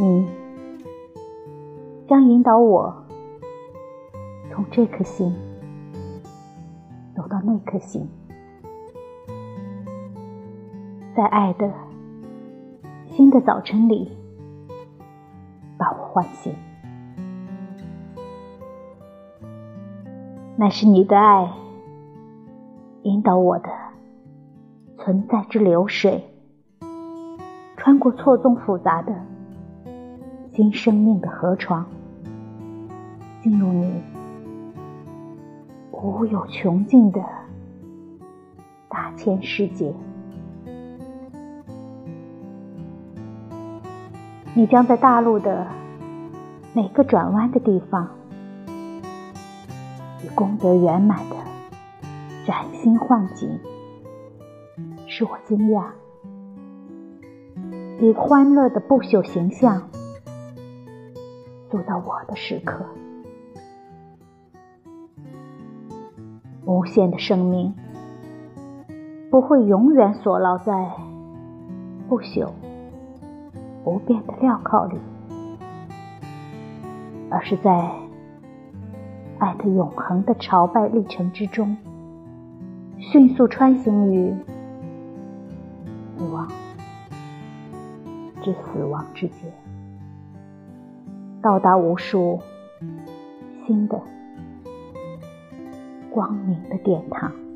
你将引导我从这颗心走到那颗心，在爱的新的早晨里把我唤醒。那是你的爱引导我的存在之流水，穿过错综复杂的新生命的河床，进入你无有穷尽的大千世界。你将在大陆的每个转弯的地方。以功德圆满的崭新幻景，使我惊讶；以欢乐的不朽形象，走到我的时刻。无限的生命不会永远锁牢在不朽、不变的镣铐里，而是在。爱的永恒的朝拜历程之中，迅速穿行于死亡之死亡之间，到达无数新的光明的殿堂。